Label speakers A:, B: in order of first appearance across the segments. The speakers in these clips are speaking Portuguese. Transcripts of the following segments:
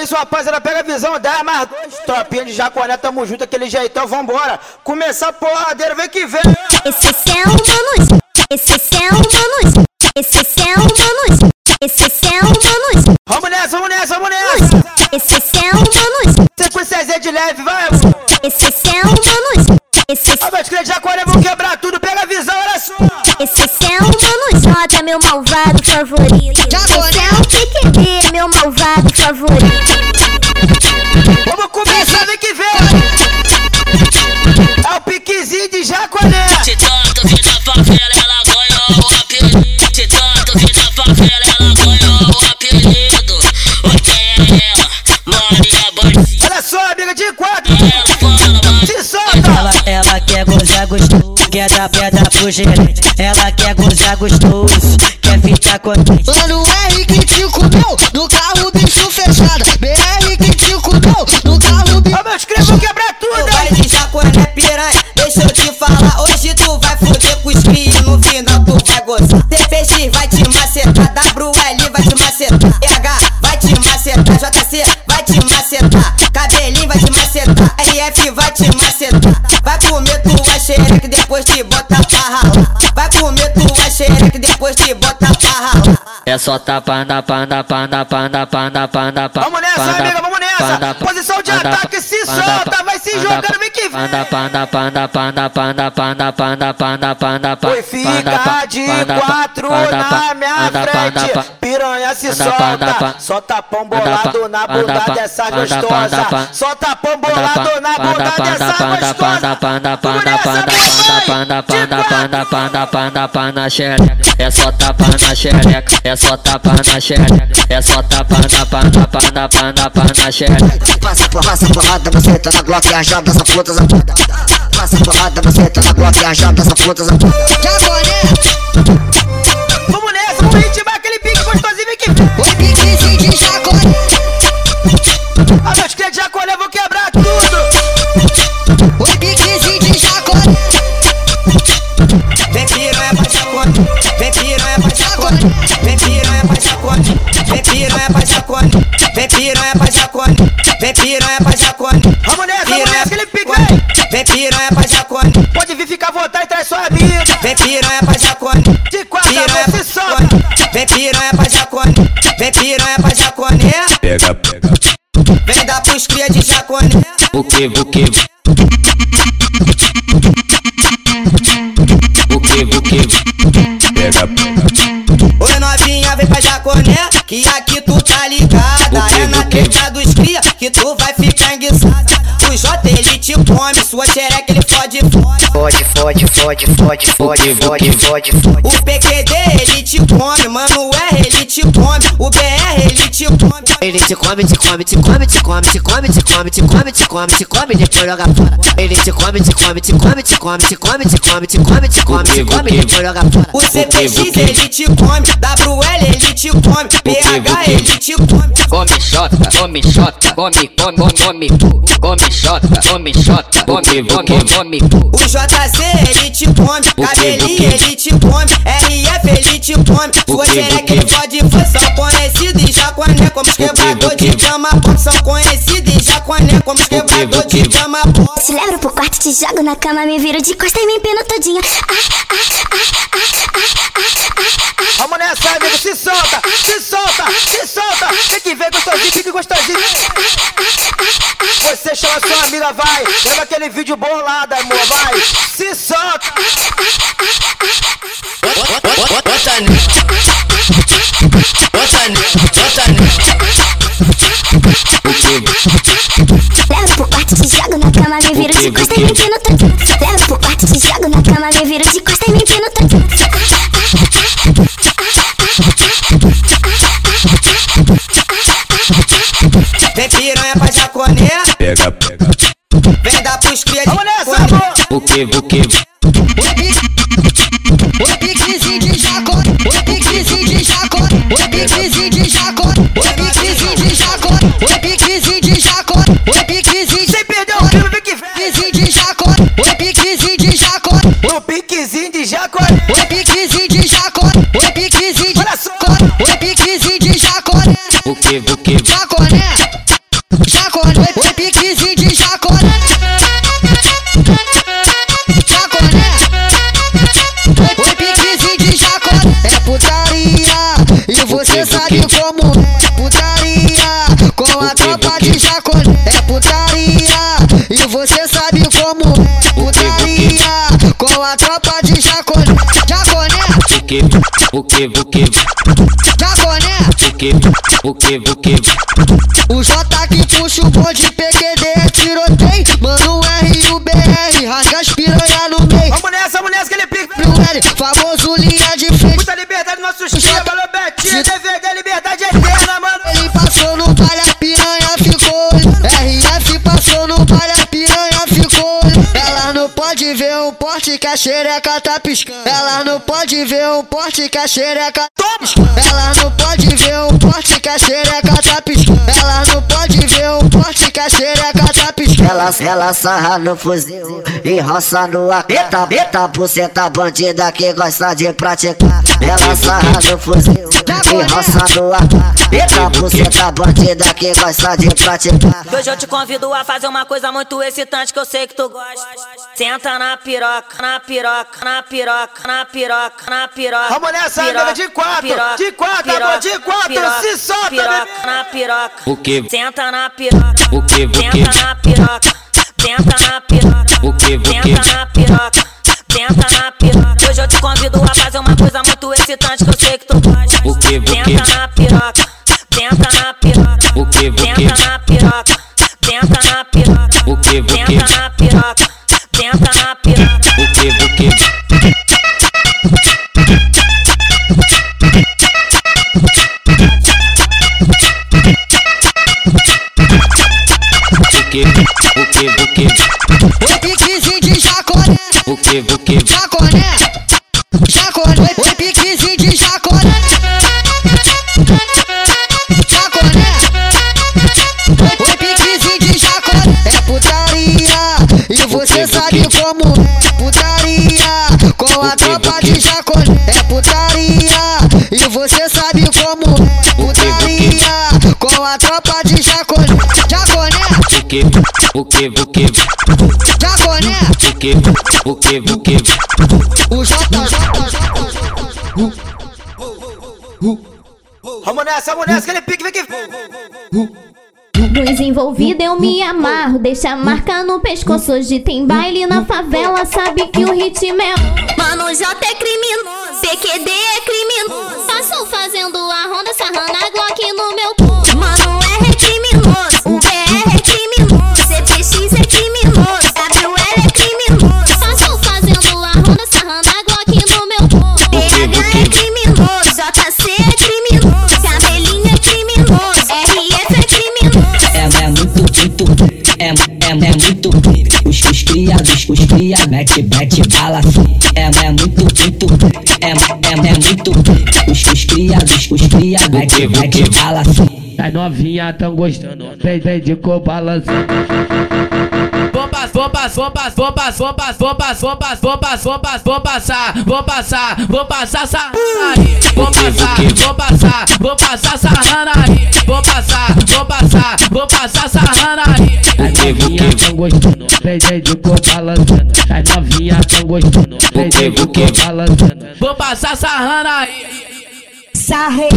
A: É isso, rapaziada, pega a visão, 10 mais dois. Tropinha de jaconé, tamo junto, aquele jeitão, vambora. Começar a porradeira, vem que vem.
B: Esse é um bônus, esse é um bônus, esse é um bônus, esse é um bônus,
A: Vamos nessa, vamos nessa, vamos nessa.
B: esse é um bônus,
A: Sequência Z de leve, vai.
B: esse é um bônus, esse
A: A meus clientes de jaconé vão quebrar tudo, pega a visão, olha só.
B: Esse é um bônus, nota meu malvado favorito. É PQD,
A: Vamos começar, vem que vem. É o piquezinho de jaconé.
C: Se tanto na favela, ela ganhou o apelido. Se tanto na favela, ela ganhou o apelido. Oi, quem é ela? Maria Bandida.
A: Olha só, amiga de quatro.
C: Ela fala, mano.
A: Se solta.
D: Ela, ela quer gozar gostoso, quer dar pedra pro gerente. Ela quer gozar gostoso, quer ficar contente.
E: Mano, R
F: e no final tu vai gozar TPX vai te macetar, WL vai te macetar. PH vai te macetar, JC vai te macetar. Cabelinho vai te macetar, RF vai te macetar. Vai comer tua xereca depois te bota pra ralar. Vai comer tua xereca depois te bota pra ralar.
C: É só tapa na panda, panda, panda, panda, panda, panda.
A: Vamos nessa, amiga, vamos nessa. Posição de ataque, se solta, vai se jogando, vem que vem.
C: Panda, panda, panda, panda, panda, panda, panda, panda, panda, panda.
A: Oi, fica de quatro na minha frente. Piranha se solta. Só tapão bolado na bunda dessa gostosa. Só tapão bolado na bunda dessa gostosa. Vamos nessa,
C: panda,
A: mamãe.
C: panda,
A: De
C: panda,
A: quatro.
C: panda, panda, panda, xereca. É só tapa na xereca, é só tapa na xereca, é só tapa na panda, panda, panda, panda, xereca.
E: Passa porrada, porrada, você tá na Glock arjada, essa puta zapuda. Passa porrada, você tá na Glock arjada, essa puta zapuda. Jaconé,
A: Vamos nessa, vamos ritmar aquele pique gostosinho, que
E: o piquezinho de jaconé.
A: A meus clientes jacolé vão quebrar tudo.
E: O piquezinho de jaconé.
F: Vem piranha pra chacone, vem piranha pra chacone, vem piranha pra chacone, vem piranha pra chacone, vem piranha pra chacone, vem piranha pra chacone. Piranha pra chacone,
A: Pode vir ficar à vontade, traz sua amiga.
F: vem piranha pra chacone,
A: De quatro,
F: piranha
A: você
F: pra
A: solta.
F: vem piranha pra chacone, vem piranha pra chacone.
G: Pega, pega,
F: Vem dar pros cria de chacone.
C: O que, o que? O que, o que?
G: pega, pega.
F: Oi novinha, vem pra Jaconé, que aqui tu tá ligada. É na teta dos cria que tu vai ficar enguiçada. O J come, sua xereca ele fode, fode.
E: Fode, fode, fode, fode, fode, fode, fode, fode.
F: O PQD ele te come, mano, o R ele te come, o BR ele te come.
E: Ele te come, te come, te come, te come, te come, te come, te come, te come, te come, depois joga fora. Ele te come, te come, te come, te come, te come, te come, te come, te come, te come, depois joga fora.
F: O CPX
C: quê?
F: ele te come, WL ele te come, PH ele te come.
H: Come xota, come xota, come, come, come, come, come xota, come xota, come, come, come,
F: O JC ele te come, cabelinho ele te come, RF ele te come, xereca
C: quê?
F: ele fode, foi são conhecidos em Jaconé como os quebrador de cama são conhecidos em Jaconé como os quebrador de cama.
B: Te levo pro quarto, te jogo na cama, me viro de costa e me empino todinha. Ah, ah, ah, ah, ah, ah, ah, ah.
A: Vamos nessa, amigo, se solta, se solta, se solta. Tem que ver gostosinho, fique gostosinho. Você chama sua amiga, vai. Leva aquele vídeo bolado, amor, vai. Se solta.
B: Levo pro quarto, te jogo na cama, me viro de costa e me empino todinha. Levo pro quarto, te jogo na cama, me viro de costa e me empino todinha.
F: Vem piranha pra Jaconé,
G: Pega, pega.
F: vem dar pros cria de
A: Vamos nessa.
C: O que, o que?
A: Jacaré.
E: o piquezinho de jaconé, o piquezinho de
A: só.
E: jaconé, o piquezinho de jaconé,
C: O que, o que?
E: jaconé,
D: Jaconé, oi piquezinho de. Jaconé, oi, oi piquezinho de jaconé. É putaria, e você sabe como é putaria. Com a tropa de jaconé, é putaria, e você sabe como é putaria. Com a tropa de jaconé,
H: buque, buque, buque. Jagoné, buque, buque,
D: buque.
H: O que, o que, o que,
D: o J que puxa o bonde, PQD é tiroteio. Mano, é R e o BR, rasga as piranha no meio.
A: Vamos nessa, vamos nessa que ele
D: é pica. Famoso linha de frente.
A: Muita liberdade
D: no nosso porte que a xereca tá piscando. Ela não pode ver um porte que a xereca tá piscando. Ela não pode ver um porte que a xereca tá piscando. Ela não pode ver um porte que a xereca tá
E: Ela, ela sarra no fuzil e roça no ar. Eita, eita, buceta bandida que gosta de praticar. Ela sarra no fuzil e roça no ar. Eita, buceta bandida que gosta de praticar.
I: Hoje eu te convido a fazer uma coisa muito excitante que eu sei que tu gosta. Senta na piroca, na piroca, na piroca, na piroca, na piroca.
A: Vamos nessa,
I: piroca,
A: de quatro,
I: piroca,
A: de quatro,
I: piroca,
A: amor, de quatro,
I: piroca,
A: se solta,
I: piroca, na piroca.
H: o que,
I: Senta na piroca.
H: O que?
I: Senta na piroca. Senta na piroca.
H: O que, o que?
I: Senta na piroca. Senta na piroca. Hoje eu te convido a fazer uma coisa muito excitante que eu sei que tu gosta.
H: O que, o que?
I: Senta na piroca. Senta na piroca.
H: O que, o que?
I: Senta na piroca. Senta na piroca.
H: O que, o que?
I: Senta na piroca. Senta na piroca.
H: o que, o que, buque. O
D: piquezinho de
H: que? Buque, buque.
D: Jacaré. Jacaré. O piquezinho de jacaré. Jacaré. O piquezinho de jacaré. É putaria. E você sabe como é putaria. Com a tropa de jacaré. É putaria. E você sabe como é putaria. Com a tropa de
H: jacaré que, o que, o que,
D: jaconé.
H: o que, o que, o que,
D: O J,
A: Vamos nessa, vamos nessa, aquele pique, vem aqui.
B: Nos envolvidos eu me amarro, deixa a marca no pescoço. Hoje tem baile na favela, sabe que o ritmo é. Mano, J é criminoso, PQD é é, é, é
D: muito. Os, os criados, os criados, mete, mete bala. É, é muito, muito, é, é, é muito. Os, os criados, os criados, mete, mete bala.
J: As novinha tão gostando, vem, vem de cor balançando vou passar, vou passar, vou passar, vou passar, vou passar, vou passar, vou passar, vou passar sarrana aí, vou passar, vou passar, vou passar sarrana aí, vou passar, vou passar, vou passar sarrana aí. As novinhas tão gostando, pede de cor balançando. As novinhas tão gostando, pede de cor balançando. Vou passar sarrana aí.
D: Sarrei.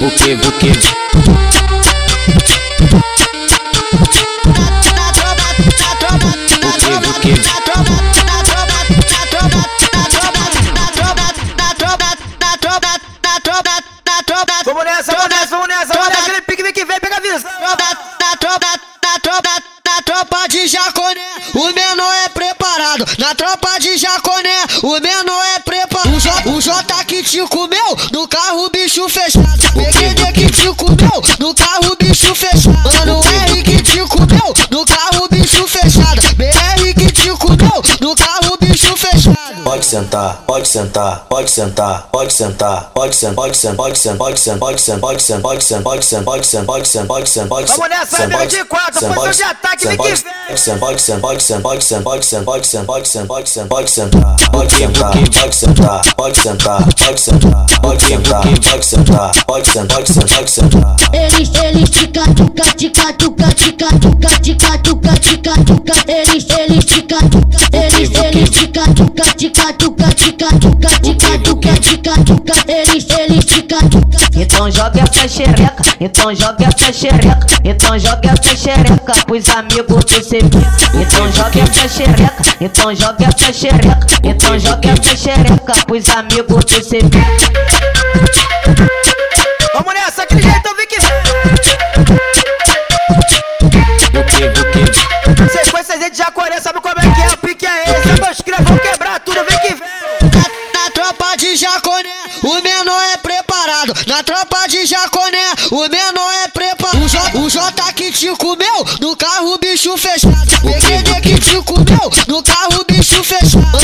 H: O que, o que? O
D: menor é preparado. O J, o J que te comeu no carro, bicho fechado. PQD que te comeu no carro, bicho fechado. Mano R que te comeu no carro, bicho fechado. BR que te comeu no carro.
K: Pode sentar, pode sentar, pode sentar, pode sentar, pode sentar, pode sentar, pode sentar, pode sentar, pode sentar, pode sentar, pode sentar, pode sentar, pode sentar, pode sentar, pode sentar, pode sentar.
A: Vamos nessa, amigo de quatro, posição de ataque, vem que vem.
K: Pode sentar, pode sentar, pode sentar, pode sentar, pode sentar, pode sentar, pode sentar, pode sentar, pode sentar, pode sentar, pode sentar, pode sentar, pode sentar, pode sentar, pode sentar, pode sentar, pode sentar, pode sentar.
L: Eles, eles tica, tuca, tica, tuca, tica, tuca, tica, tuca, tica, tuca. Eles, eles tica, tuca, eles tica, tuca, tica, tuca, tica, tuca, tica, tuca, tica, tuca. Eles, eles tica, tuca.
M: Então joga essa xereca, então joga essa xereca, então joga essa xereca pros amigos do CP. Então joga essa xereca, então joga essa xereca, então joga essa xereca pros amigos do CP.
A: O
D: menor é preparado. O J, o J que te comeu no carro, bicho fechado. PQD que te comeu no carro, bicho fechado.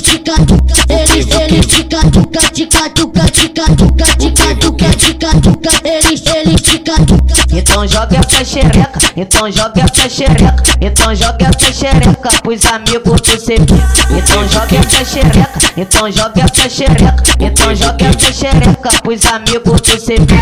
L: tica, tica, tica, tica, tica, tica.
M: Então joga essa xereca, então joga essa xereca, então joga essa xereca pros amigos do CP. Então joga essa xereca, então joga essa xereca, então joga essa xereca pros amigos do CP.